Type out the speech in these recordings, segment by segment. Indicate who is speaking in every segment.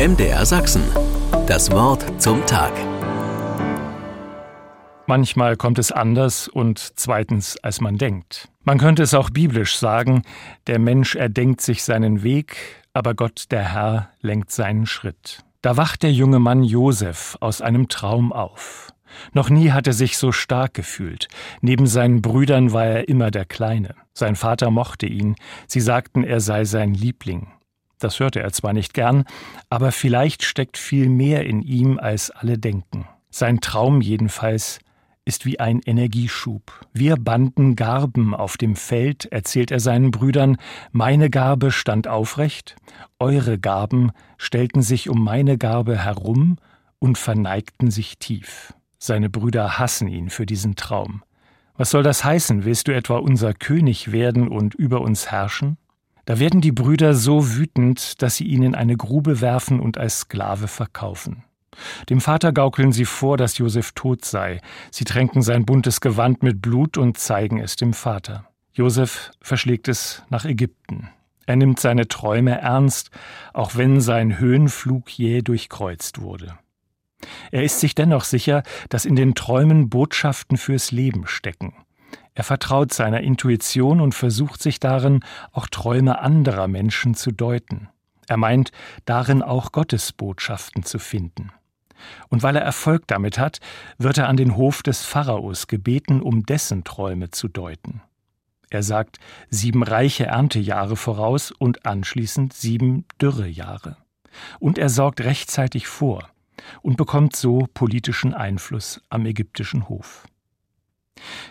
Speaker 1: MDR Sachsen. Das Wort zum Tag.
Speaker 2: Manchmal kommt es anders und zweitens, als man denkt. Man könnte es auch biblisch sagen, der Mensch erdenkt sich seinen Weg, aber Gott, der Herr, lenkt seinen Schritt. Da wacht der junge Mann Josef aus einem Traum auf. Noch nie hat er sich so stark gefühlt. Neben seinen Brüdern war er immer der Kleine. Sein Vater mochte ihn. Sie sagten, er sei sein Liebling. Das hörte er zwar nicht gern, aber vielleicht steckt viel mehr in ihm, als alle denken. Sein Traum jedenfalls ist wie ein Energieschub. Wir banden Garben auf dem Feld, erzählt er seinen Brüdern, meine Garbe stand aufrecht, eure Garben stellten sich um meine Garbe herum und verneigten sich tief. Seine Brüder hassen ihn für diesen Traum. Was soll das heißen? Willst du etwa unser König werden und über uns herrschen? Da werden die Brüder so wütend, dass sie ihn in eine Grube werfen und als Sklave verkaufen. Dem Vater gaukeln sie vor, dass Josef tot sei. Sie tränken sein buntes Gewand mit Blut und zeigen es dem Vater. Josef verschlägt es nach Ägypten. Er nimmt seine Träume ernst, auch wenn sein Höhenflug jäh durchkreuzt wurde. Er ist sich dennoch sicher, dass in den Träumen Botschaften fürs Leben stecken. Er vertraut seiner Intuition und versucht sich darin, auch Träume anderer Menschen zu deuten. Er meint, darin auch Gottes Botschaften zu finden. Und weil er Erfolg damit hat, wird er an den Hof des Pharaos gebeten, um dessen Träume zu deuten. Er sagt sieben reiche Erntejahre voraus und anschließend sieben Dürrejahre. Und er sorgt rechtzeitig vor und bekommt so politischen Einfluss am ägyptischen Hof.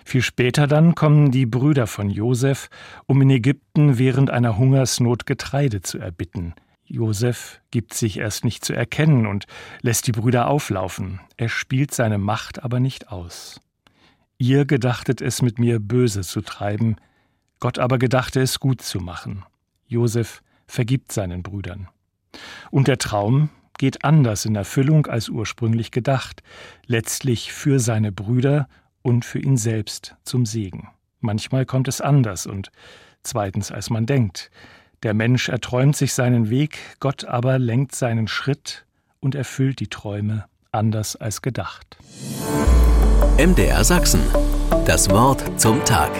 Speaker 2: Viel später dann kommen die Brüder von Josef, um in Ägypten während einer Hungersnot Getreide zu erbitten. Josef gibt sich erst nicht zu erkennen und lässt die Brüder auflaufen. Er spielt seine Macht aber nicht aus. Ihr gedachtet es mit mir böse zu treiben, Gott aber gedachte es gut zu machen. Josef vergibt seinen Brüdern. Und der Traum geht anders in Erfüllung als ursprünglich gedacht, letztlich für seine Brüder und für ihn selbst zum Segen. Manchmal kommt es anders und zweitens als man denkt. Der Mensch erträumt sich seinen Weg, Gott aber lenkt seinen Schritt und erfüllt die Träume anders als gedacht.
Speaker 1: MDR Sachsen. Das Wort zum Tag.